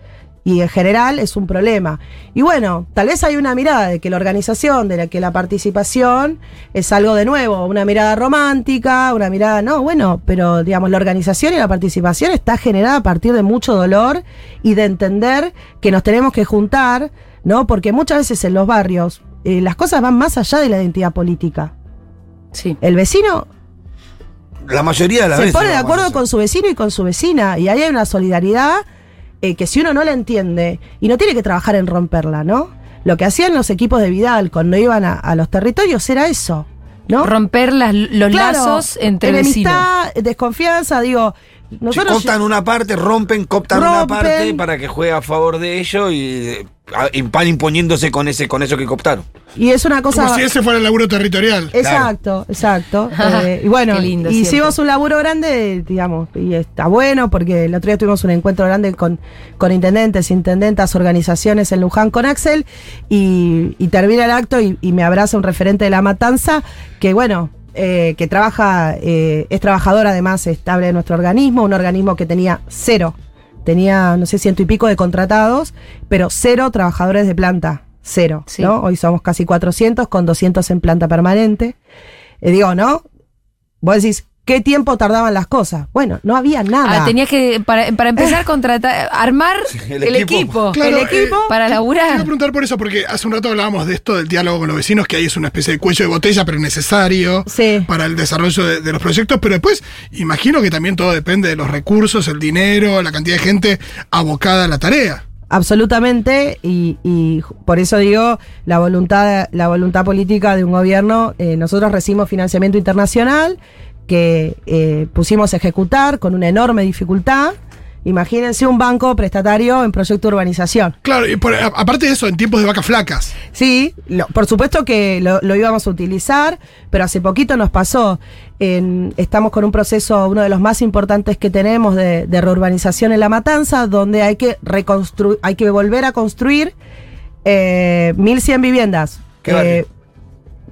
Speaker 4: Y en general es un problema. Y bueno, tal vez hay una mirada de que la organización, de la que la participación es algo de nuevo, una mirada romántica, una mirada, no, bueno, pero digamos, la organización y la participación está generada a partir de mucho dolor y de entender que nos tenemos que juntar, ¿no? Porque muchas veces en los barrios eh, las cosas van más allá de la identidad política.
Speaker 2: Sí.
Speaker 4: El vecino
Speaker 3: La mayoría de las
Speaker 4: se
Speaker 3: veces.
Speaker 4: pone de acuerdo con su vecino y con su vecina. Y ahí hay una solidaridad eh, que si uno no la entiende, y no tiene que trabajar en romperla, ¿no? Lo que hacían los equipos de Vidal cuando iban a, a los territorios era eso, ¿no?
Speaker 2: Romper las- los
Speaker 4: Claro,
Speaker 2: lazos entre vecinos.
Speaker 4: enemistad, desconfianza, digo,
Speaker 3: Si
Speaker 4: nosotros...
Speaker 3: cooptan una parte, rompen, cooptan una parte para que juegue a favor de ellos y van imponiéndose con ese con eso que cooptaron.
Speaker 4: y es una cosa...
Speaker 5: Como si ese fuera el laburo territorial.
Speaker 4: Exacto, exacto. [laughs] Eh, y bueno,
Speaker 2: Qué lindo
Speaker 4: y
Speaker 2: siempre.
Speaker 4: hicimos un laburo grande, digamos, y está bueno porque el otro día tuvimos un encuentro grande con, con intendentes, intendentas, organizaciones en Luján con Axel y, y termina el acto y, y me abraza un referente de la matanza que bueno, eh, que trabaja, eh, es trabajador además estable de nuestro organismo, un organismo que tenía cero, tenía no sé ciento y pico de contratados, pero cero trabajadores de planta, cero,
Speaker 2: Sí.
Speaker 4: ¿no? Hoy somos casi 400 con 200 en planta permanente. Eh, digo, ¿no? Vos decís, ¿qué tiempo tardaban las cosas? Bueno, no había nada.
Speaker 2: Ah, tenías que, para, para empezar [laughs] a contratar, armar
Speaker 3: el
Speaker 2: el,
Speaker 3: equipo.
Speaker 2: equipo.
Speaker 5: Claro,
Speaker 2: el equipo
Speaker 5: eh,
Speaker 2: para
Speaker 5: Te iba a
Speaker 2: laburar.
Speaker 5: preguntar por eso, porque hace un rato hablábamos de esto, del diálogo con los vecinos, que ahí es una especie de cuello de botella, pero necesario
Speaker 4: Sí.
Speaker 5: para el desarrollo de, de los proyectos. Pero después, imagino que también todo depende de los recursos, el dinero, la cantidad de gente abocada a la tarea.
Speaker 4: Absolutamente, y, y por eso digo, la voluntad, la voluntad política de un gobierno, eh, nosotros recibimos financiamiento internacional que eh, pusimos a ejecutar con una enorme dificultad. Imagínense un banco prestatario en proyecto de urbanización.
Speaker 5: Claro, y por- a- aparte de eso, en tiempos de vacas flacas.
Speaker 4: Sí, lo- por supuesto que lo, lo íbamos a utilizar, pero hace poquito nos pasó. En- estamos con un proceso, uno de los más importantes que tenemos de, de reurbanización en La Matanza, donde hay que reconstruir, hay que volver a construir eh, 1.100 viviendas.
Speaker 3: ¿Qué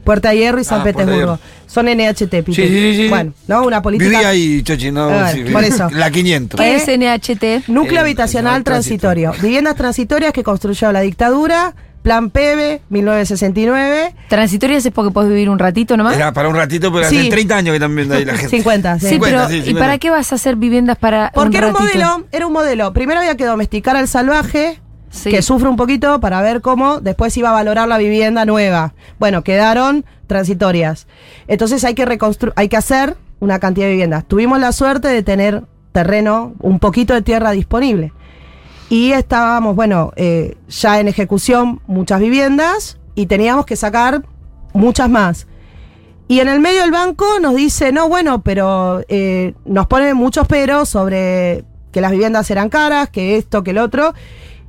Speaker 4: Puerta Hierro y San
Speaker 3: Ah,
Speaker 4: Petersburgo. Son NHT, Pitu.
Speaker 3: Sí, sí, sí.
Speaker 4: Bueno, ¿no? Una política.
Speaker 3: Viví ahí, Chochi, no,
Speaker 4: Ah,
Speaker 3: sí,
Speaker 4: por eso.
Speaker 3: La 500.
Speaker 2: ¿Qué
Speaker 4: ¿Eh?
Speaker 2: es NHT?
Speaker 4: Núcleo
Speaker 3: Eh,
Speaker 4: habitacional
Speaker 3: no,
Speaker 4: transitorio.
Speaker 3: transitorio.
Speaker 4: Viviendas transitorias que construyó la dictadura. Plan PEBE, 1969.
Speaker 2: Transitorias es porque puedes vivir un ratito nomás.
Speaker 3: Era para un ratito, pero
Speaker 4: Sí.
Speaker 3: hace 30 años que viendo ahí la gente.
Speaker 4: 50, sí.
Speaker 2: Sí,
Speaker 3: 50,
Speaker 2: pero
Speaker 3: sí,
Speaker 2: ¿y
Speaker 3: 50.
Speaker 2: para qué vas a hacer viviendas para
Speaker 4: Porque
Speaker 2: un
Speaker 4: era un
Speaker 2: ratito?
Speaker 4: modelo, era un modelo. Primero había que domesticar al salvaje, Que sufre un poquito para ver cómo después iba a valorar la vivienda nueva. Bueno, quedaron transitorias. Entonces hay que reconstru hay que hacer una cantidad de viviendas. Tuvimos la suerte de tener terreno, un poquito de tierra disponible. Y estábamos, bueno, eh, ya en ejecución muchas viviendas y teníamos que sacar muchas más. Y en el medio del banco nos dice, no, bueno, pero eh, nos pone muchos peros sobre que las viviendas eran caras, que esto, que el otro.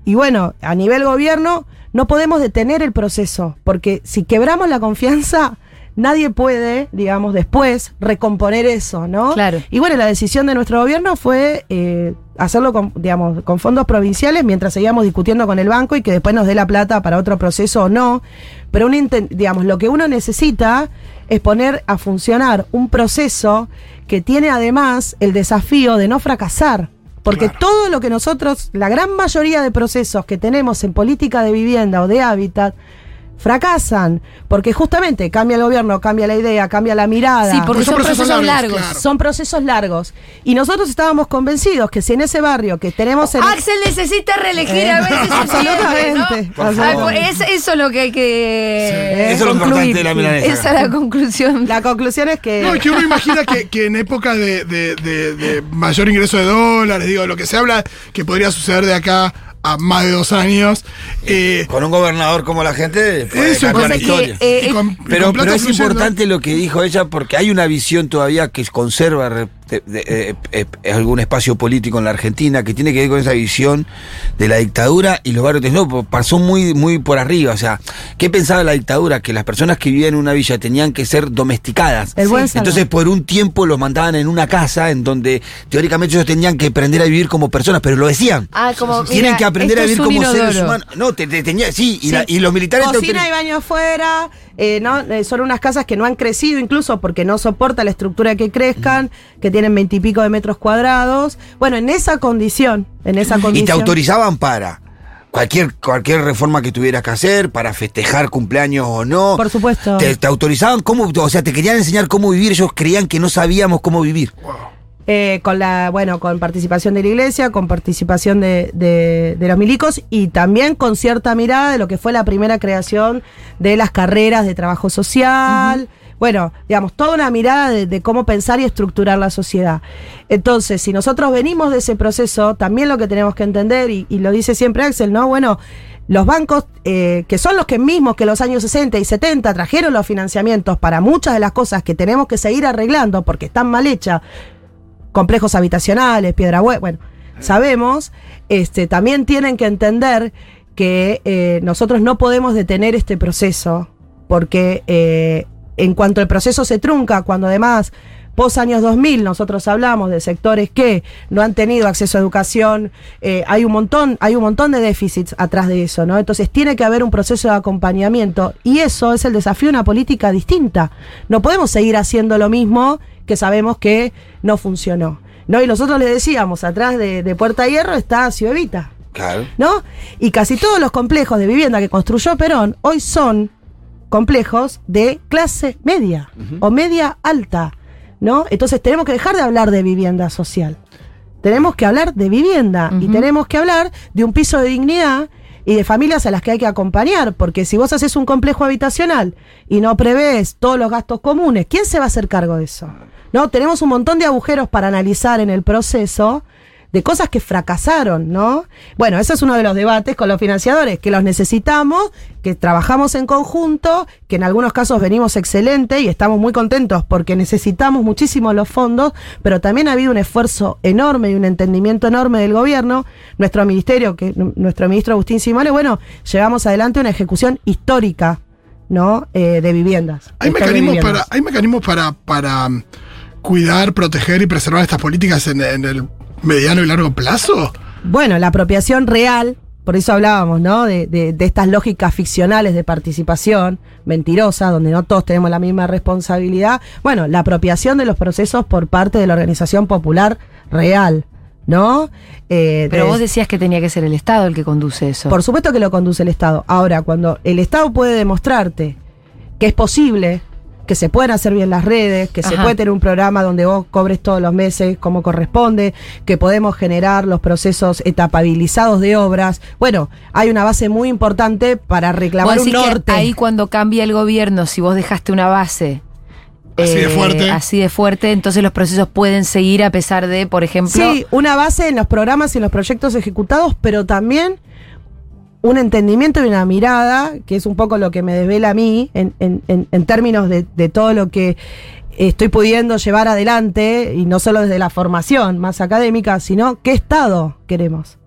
Speaker 4: Y bueno, a nivel gobierno no podemos detener el proceso, porque si quebramos la confianza, nadie puede, digamos, después recomponer eso, ¿no?
Speaker 2: Claro.
Speaker 4: Y bueno, la decisión de nuestro gobierno fue eh, hacerlo con, digamos, con fondos provinciales mientras seguíamos discutiendo con el banco y que después nos dé la plata para otro proceso o no. Pero un digamos, lo que uno necesita es poner a funcionar un proceso que tiene además el desafío de no fracasar. Porque
Speaker 5: Claro.
Speaker 4: todo lo que nosotros, la gran mayoría de procesos que tenemos en política de vivienda o de hábitat, fracasan. Porque justamente cambia el gobierno, cambia la idea, cambia la mirada.
Speaker 2: Sí, porque
Speaker 5: Son
Speaker 2: son
Speaker 5: procesos
Speaker 2: procesos
Speaker 5: largos,
Speaker 2: largos.
Speaker 5: claro.
Speaker 4: Son procesos largos. Y nosotros estábamos convencidos que si en ese barrio que tenemos en...
Speaker 2: Axel necesita reelegir a se
Speaker 4: Absolutamente.
Speaker 2: pierde, ¿no?
Speaker 3: Por
Speaker 2: Ah, pues es, eso es lo que hay que
Speaker 3: Eso es lo importante de la milanesa.
Speaker 2: Esa es la conclusión.
Speaker 4: La conclusión es que...
Speaker 5: No, es que uno imagina que, que en época de, de- de- de mayor ingreso de dólares, digo, lo que se habla que podría suceder de acá a más de dos años. eh,
Speaker 3: Con un gobernador como la gente, puede
Speaker 5: Eso,
Speaker 3: cambiar la
Speaker 2: que,
Speaker 3: historia.
Speaker 2: eh,
Speaker 5: con- y
Speaker 3: Pero, pero es
Speaker 5: fluyendo.
Speaker 3: importante lo que dijo ella porque hay una visión todavía que conserva de- de- eh, eh, algún espacio político en la Argentina que tiene que ver con esa visión de la dictadura y los barrios no, pasó muy, muy por arriba. O sea, ¿qué pensaba la dictadura? Que las personas que vivían en una villa tenían que ser domesticadas.
Speaker 4: El buen salvador.
Speaker 3: Entonces, por un tiempo los mandaban en una casa en donde teóricamente ellos tenían que aprender a vivir como personas, pero lo decían.
Speaker 2: Ah, como,
Speaker 3: Tienen
Speaker 2: mira,
Speaker 3: que aprender a vivir como seres humanos. No, te, te- tenía, sí, y,
Speaker 4: Sí.
Speaker 3: la- y los militares
Speaker 4: Cocina y baño afuera, eh, ¿no? Eh, son unas casas que no han crecido incluso porque no soporta la estructura que crezcan, que tienen veintipico de metros cuadrados. Bueno, en esa condición, en esa
Speaker 3: Y
Speaker 4: condición.
Speaker 3: te autorizaban para cualquier, cualquier reforma que tuvieras que hacer, para festejar cumpleaños o no.
Speaker 4: Por supuesto.
Speaker 3: Te, te autorizaban cómo, o sea, te querían enseñar cómo vivir, ellos creían que no sabíamos cómo vivir.
Speaker 4: Eh, con la, bueno, con participación de la iglesia, con participación de, de- de los milicos y también con cierta mirada de lo que fue la primera creación de las carreras de trabajo social. Bueno, digamos, toda una mirada de, de cómo pensar y estructurar la sociedad. Entonces, si nosotros venimos de ese proceso, también lo que tenemos que entender, y, y lo dice siempre Axel, ¿no? Bueno, los bancos, eh, que son los que mismos que los años 60 y 70 trajeron los financiamientos para muchas de las cosas que tenemos que seguir arreglando porque están mal hechas, complejos habitacionales, piedra hue- bueno, sabemos, este, también tienen que entender que eh, nosotros no podemos detener este proceso, porque eh, en cuanto el proceso se trunca, cuando además Post años 2000 nosotros hablamos de sectores que no han tenido acceso a educación, eh, hay un montón, hay un montón de déficits atrás de eso, ¿no? Entonces tiene que haber un proceso de acompañamiento y eso es el desafío de una política distinta. No podemos seguir haciendo lo mismo que sabemos que no funcionó. ¿no? Y nosotros le decíamos, atrás de, de Puerta Hierro está Ciudad Evita.
Speaker 3: Claro.
Speaker 4: ¿no? Y casi todos los complejos de vivienda que construyó Perón hoy son complejos de clase media o media alta, ¿no? Entonces tenemos que dejar de hablar de vivienda social. Tenemos que hablar de vivienda y tenemos que hablar de un piso de dignidad y de familias a las que hay que acompañar, porque si vos haces un complejo habitacional y no prevés todos los gastos comunes, ¿quién se va a hacer cargo de eso? ¿No? Tenemos un montón de agujeros para analizar en el proceso de cosas que fracasaron, ¿no? Bueno, ese es uno de los debates con los financiadores, que los necesitamos, que trabajamos en conjunto, que en algunos casos venimos excelente y estamos muy contentos porque necesitamos muchísimo los fondos, pero también ha habido un esfuerzo enorme y un entendimiento enorme del gobierno. Nuestro ministerio, que nuestro ministro Agustín Simone, bueno, llevamos adelante una ejecución histórica, ¿no? Eh, de viviendas.
Speaker 5: ¿Hay mecanismos,
Speaker 4: viviendas.
Speaker 5: para, ¿Hay mecanismos para, para cuidar, proteger y preservar estas políticas en, en el mediano y largo plazo?
Speaker 4: Bueno, la apropiación real, por eso hablábamos, ¿no? De, de- de estas lógicas ficcionales de participación mentirosa, donde no todos tenemos la misma responsabilidad. Bueno, la apropiación de los procesos por parte de la organización popular real, ¿no? Eh,
Speaker 2: Pero
Speaker 4: de-
Speaker 2: vos decías que tenía que ser el Estado el que conduce eso.
Speaker 4: por supuesto que lo conduce el Estado. Ahora, cuando el Estado puede demostrarte que es posible, que se pueden hacer bien las redes, que se puede tener un programa donde vos cobres todos los meses como corresponde, que podemos generar los procesos etapabilizados de obras. Bueno, hay una base muy importante para reclamar un
Speaker 2: decís que
Speaker 4: norte.
Speaker 2: ahí cuando cambia el gobierno, si vos dejaste una base eh,
Speaker 5: Así de fuerte.
Speaker 2: así de fuerte, entonces los procesos pueden seguir a pesar de, por ejemplo,
Speaker 4: Sí, una base en los programas y en los proyectos ejecutados, pero también un entendimiento y una mirada, que es un poco lo que me desvela a mí en, términos de, de todo lo que estoy pudiendo llevar adelante, y no solo desde la formación más académica, sino qué estado queremos,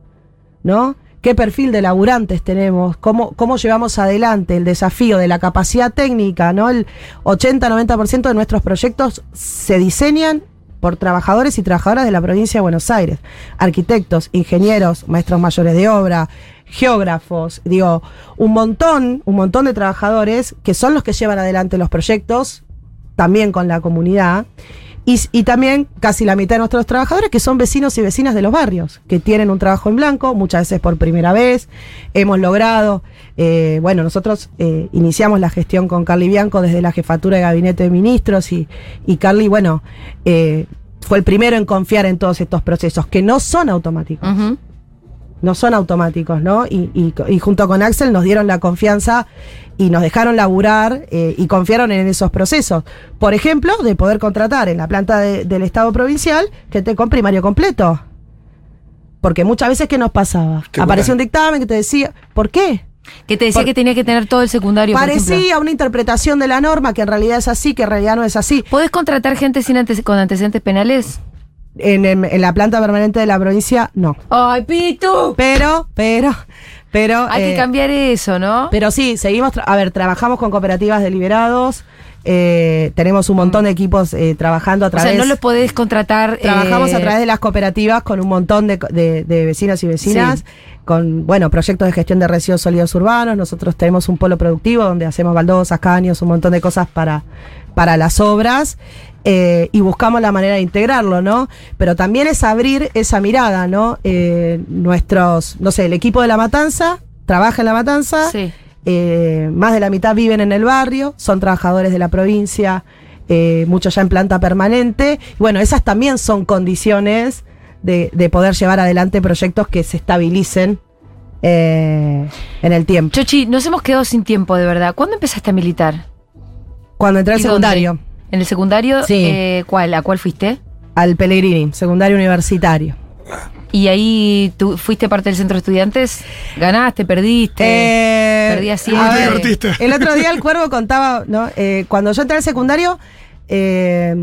Speaker 4: ¿no? ¿Qué perfil de laburantes tenemos? ¿Cómo, cómo llevamos adelante el desafío de la capacidad técnica? ¿no? El 80-90% de nuestros proyectos se diseñan por trabajadores y trabajadoras de la provincia de Buenos Aires. Arquitectos, ingenieros, maestros mayores de obra, geógrafos, digo, un montón, un montón de trabajadores que son los que llevan adelante los proyectos, también con la comunidad. Y, también casi la mitad de nuestros trabajadores que son vecinos y vecinas de los barrios, que tienen un trabajo en blanco, muchas veces por primera vez. Hemos logrado, eh, bueno, nosotros eh, iniciamos la gestión con Carly Bianco desde la jefatura de gabinete de ministros y, y Carly, bueno, eh, fue el primero en confiar en todos estos procesos, que no son automáticos. No son automáticos, ¿no? Y, y- y junto con Axel nos dieron la confianza y nos dejaron laburar eh, y confiaron en esos procesos. Por ejemplo, de poder contratar en la planta de- del Estado provincial gente con primario completo. Porque muchas veces, ¿qué nos pasaba?
Speaker 3: Qué buena.
Speaker 4: un dictamen que te decía, ¿por qué?
Speaker 2: que te decía
Speaker 4: Por-
Speaker 2: que tenía que tener todo el secundario. por.
Speaker 4: Parecía una interpretación de la norma que en realidad es así, que en realidad no es así.
Speaker 2: ¿Podés contratar gente sin antes- con antecedentes penales?
Speaker 4: En, en- en la planta permanente de la provincia, no.
Speaker 2: ¡Ay, Pitu!
Speaker 4: Pero, pero, pero.
Speaker 2: Hay que
Speaker 4: eh,
Speaker 2: cambiar eso, ¿no?
Speaker 4: Pero sí, seguimos, a ver, trabajamos con cooperativas de liberados, eh, tenemos un montón de equipos eh, trabajando a
Speaker 2: o
Speaker 4: través...
Speaker 2: sea, no lo podés contratar.
Speaker 4: Trabajamos
Speaker 2: eh,
Speaker 4: a través de las cooperativas con un montón de, de- de vecinos y vecinas, con, bueno, proyectos de gestión de residuos sólidos urbanos. Nosotros tenemos un polo productivo donde hacemos baldosas, caños, un montón de cosas para, para las obras. Eh, y buscamos la manera de integrarlo, ¿no? Pero también es abrir esa mirada, ¿no? Eh, nuestros, no sé, el equipo de la matanza trabaja en la matanza,
Speaker 2: Sí.
Speaker 4: eh, más de la mitad viven en el barrio, son trabajadores de la provincia, muchos ya en planta permanente. Bueno, esas también son condiciones de, de poder llevar adelante proyectos que se estabilicen en el tiempo.
Speaker 2: Chochi, nos hemos quedado sin tiempo, de verdad. ¿Cuándo empezaste a militar?
Speaker 4: Cuando entré al
Speaker 2: ¿Y
Speaker 4: secundario?
Speaker 2: ¿En el secundario?
Speaker 4: Sí.
Speaker 2: eh, ¿Cuál? ¿A cuál fuiste?
Speaker 4: al Pellegrini, secundario universitario.
Speaker 2: ¿Y ahí tú fuiste parte del centro de estudiantes? ¿Ganaste? ¿Perdiste?
Speaker 4: Eh,
Speaker 2: Perdí
Speaker 5: ¿Cómo
Speaker 4: a
Speaker 5: te
Speaker 4: ver,
Speaker 5: divertiste?
Speaker 4: El otro día el cuervo contaba, ¿no? Eh, cuando yo entré al secundario, eh,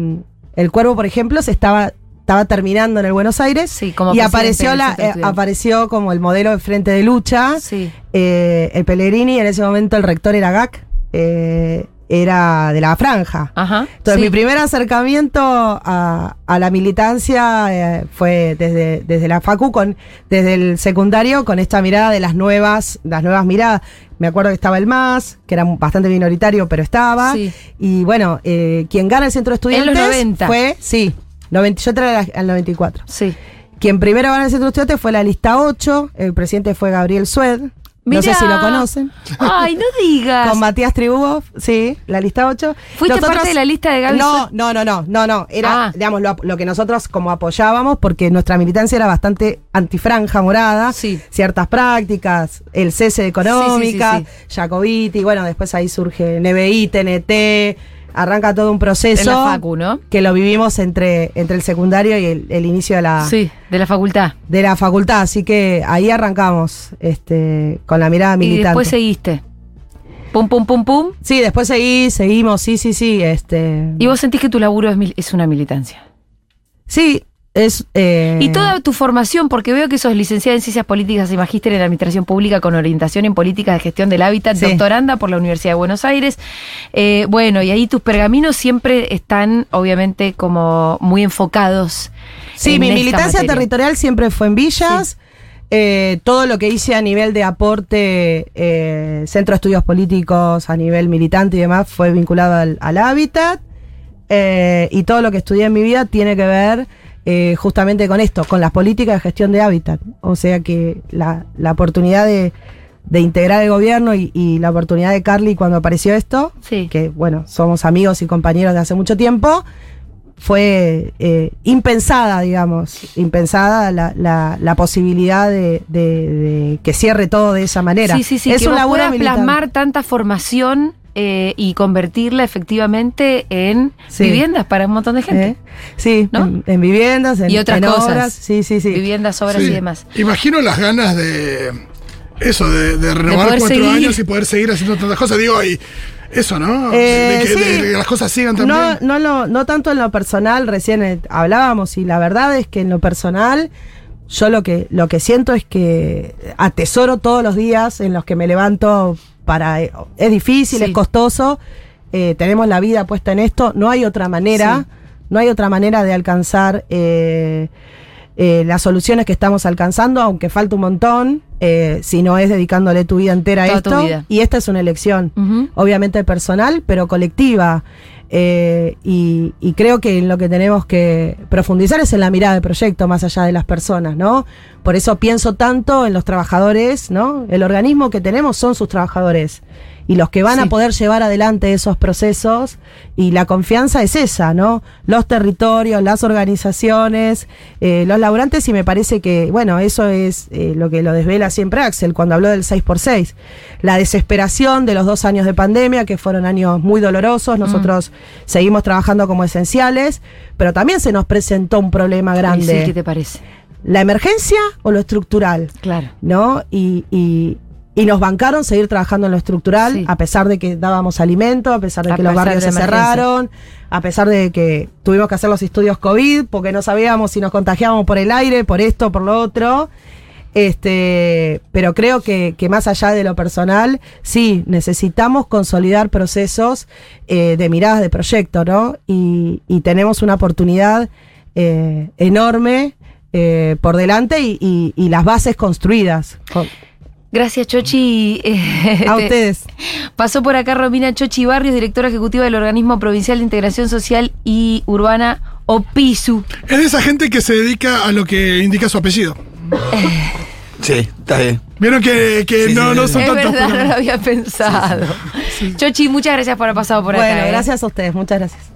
Speaker 4: el cuervo, por ejemplo, se estaba, estaba terminando en el Buenos Aires
Speaker 2: Sí, como
Speaker 4: y apareció la, eh, apareció como el modelo de frente de lucha.
Speaker 2: Sí.
Speaker 4: Eh, el Pellegrini, en ese momento el rector era GAC, eh, era de la franja.
Speaker 2: Ajá.
Speaker 4: Entonces,
Speaker 2: sí.
Speaker 4: mi primer acercamiento a, a la militancia eh, fue desde, desde la Facu, con, desde el secundario, con esta mirada de las nuevas, las nuevas miradas. Me acuerdo que estaba el MAS, que era bastante minoritario, pero estaba.
Speaker 2: Sí.
Speaker 4: Y bueno, eh, quien gana el centro de
Speaker 2: En los
Speaker 4: estudiantes
Speaker 2: 90.
Speaker 4: fue, sí, 90, yo entré al- al 94.
Speaker 2: Sí.
Speaker 4: Quien primero gana el centro de estudiantes fue la lista 8, el presidente fue Gabriel Sued. No sé si lo conocen.
Speaker 2: Ay, no digas.
Speaker 4: Con Matías Tribúov, sí, la lista 8.
Speaker 2: ¿Fuiste parte de la lista de Gaby
Speaker 4: No, no, no, no, no, no. Era,
Speaker 2: Ah.
Speaker 4: digamos, lo, lo que nosotros como apoyábamos, porque nuestra militancia era bastante antifranja morada.
Speaker 2: Sí.
Speaker 4: Ciertas prácticas, el cese de económica,
Speaker 2: Sí, sí,
Speaker 4: Jacobiti, bueno, después ahí surge NBI, TNT, arranca todo un proceso.
Speaker 2: En la Facu, ¿no?
Speaker 4: Que lo vivimos entre, entre el secundario y el, el inicio de la,
Speaker 2: Sí, de la facultad.
Speaker 4: de la facultad. Así que ahí arrancamos este, con la mirada
Speaker 2: Y
Speaker 4: militante.
Speaker 2: después seguiste. Pum, pum, pum, pum.
Speaker 4: Sí, después seguí, seguimos, sí, sí, sí. Este,
Speaker 2: Y vos sentís que tu laburo es, mil- es una militancia.
Speaker 4: sí, es. eh,
Speaker 2: Y toda tu formación, porque veo que sos licenciada en Ciencias Políticas y Magíster en Administración Pública con orientación en Políticas de Gestión del Hábitat,
Speaker 4: Sí.
Speaker 2: doctoranda por la Universidad de Buenos Aires. Eh, bueno, y ahí tus pergaminos siempre están, obviamente, como muy enfocados.
Speaker 4: Sí,
Speaker 2: en
Speaker 4: mi militancia
Speaker 2: materia.
Speaker 4: territorial siempre fue en villas. Eh, todo lo que hice a nivel de aporte, eh, centro de estudios políticos, a nivel militante y demás, fue vinculado al, al hábitat. Eh, y todo lo que estudié en mi vida tiene que ver eh, justamente con esto, con las políticas de gestión de hábitat. O sea que la, la oportunidad de, de integrar el gobierno y, y la oportunidad de Carly cuando apareció esto,
Speaker 2: Sí.
Speaker 4: que bueno, somos amigos y compañeros de hace mucho tiempo, fue eh, impensada, digamos, impensada la, la, la posibilidad de, de- de que cierre todo de esa manera.
Speaker 2: Sí, sí, sí.
Speaker 4: Es
Speaker 2: que
Speaker 4: un laburo
Speaker 2: plasmar tanta formación eh, y convertirla efectivamente en
Speaker 4: Sí.
Speaker 2: viviendas para un montón de gente.
Speaker 4: ¿Eh? Sí,
Speaker 2: ¿No?
Speaker 4: en, en viviendas, en,
Speaker 2: Y otras
Speaker 4: en
Speaker 2: cosas.
Speaker 4: obras. Sí, sí, sí.
Speaker 2: Viviendas, obras
Speaker 5: Sí.
Speaker 2: y demás.
Speaker 5: Imagino las ganas de eso, de, de renovar cuatro
Speaker 2: seguir.
Speaker 5: años y poder seguir haciendo tantas cosas. Digo, y eso, ¿no?
Speaker 4: Eh,
Speaker 5: de, que,
Speaker 4: sí.
Speaker 5: de que las cosas sigan también.
Speaker 4: No, no, lo- no tanto en lo personal, recién hablábamos, y la verdad es que en lo personal, yo lo que, lo que siento es que atesoro todos los días en los que me levanto para. eh, Es difícil,
Speaker 2: Sí.
Speaker 4: es costoso, eh, tenemos la vida puesta en esto, no hay otra manera, no hay otra manera de alcanzar. eh, eh, las soluciones que estamos alcanzando, aunque falta un montón, si no es dedicándole tu vida entera a
Speaker 2: Toda
Speaker 4: esto.
Speaker 2: vida.
Speaker 4: Y esta es una elección obviamente personal, pero colectiva. Eh, y, y creo que lo que tenemos que profundizar es en la mirada del proyecto, más allá de las personas, ¿no? Por eso pienso tanto en los trabajadores, ¿no? El organismo que tenemos son sus trabajadores. Y los que van
Speaker 2: Sí.
Speaker 4: a poder llevar adelante esos procesos, y la confianza es esa, ¿no? Los territorios, las organizaciones, eh, los laburantes, y me parece que, bueno, eso es eh, lo que lo desvela siempre Axel cuando habló del 6x6. La desesperación de los dos años de pandemia, que fueron años muy dolorosos, nosotros seguimos trabajando como esenciales, pero también se nos presentó un problema grande.
Speaker 2: sí, ¿Qué te parece?
Speaker 4: ¿La emergencia o lo estructural?
Speaker 2: Claro.
Speaker 4: ¿no? Y, y- y nos bancaron seguir trabajando en lo estructural,
Speaker 2: Sí.
Speaker 4: a pesar de que dábamos alimento, a pesar de
Speaker 2: A
Speaker 4: que los barrios se cerraron, a pesar de que tuvimos que hacer los estudios COVID porque no sabíamos si nos contagiábamos por el aire, por esto, por lo otro. Este, pero creo que, que más allá de lo personal, sí, necesitamos consolidar procesos eh, de miradas de proyecto, ¿no? Y, y tenemos una oportunidad eh, enorme eh, por delante y, y- y las bases construidas. Con-
Speaker 2: Gracias, Chochi. [laughs]
Speaker 4: A
Speaker 2: te-
Speaker 4: ustedes.
Speaker 2: Pasó por acá Romina Chochi Barrios, directora ejecutiva del Organismo Provincial de Integración Social y Urbana, OPISU.
Speaker 5: Es de esa gente que se dedica a lo que indica su apellido. [laughs]
Speaker 3: Sí, está bien.
Speaker 5: Vieron que, que
Speaker 3: Sí,
Speaker 5: no,
Speaker 3: sí,
Speaker 5: no son
Speaker 2: Es
Speaker 5: tantos.
Speaker 2: verdad, no lo había pensado. Chochi, muchas gracias por haber pasado por
Speaker 4: bueno,
Speaker 2: acá. ¿eh?
Speaker 4: gracias a ustedes, muchas gracias.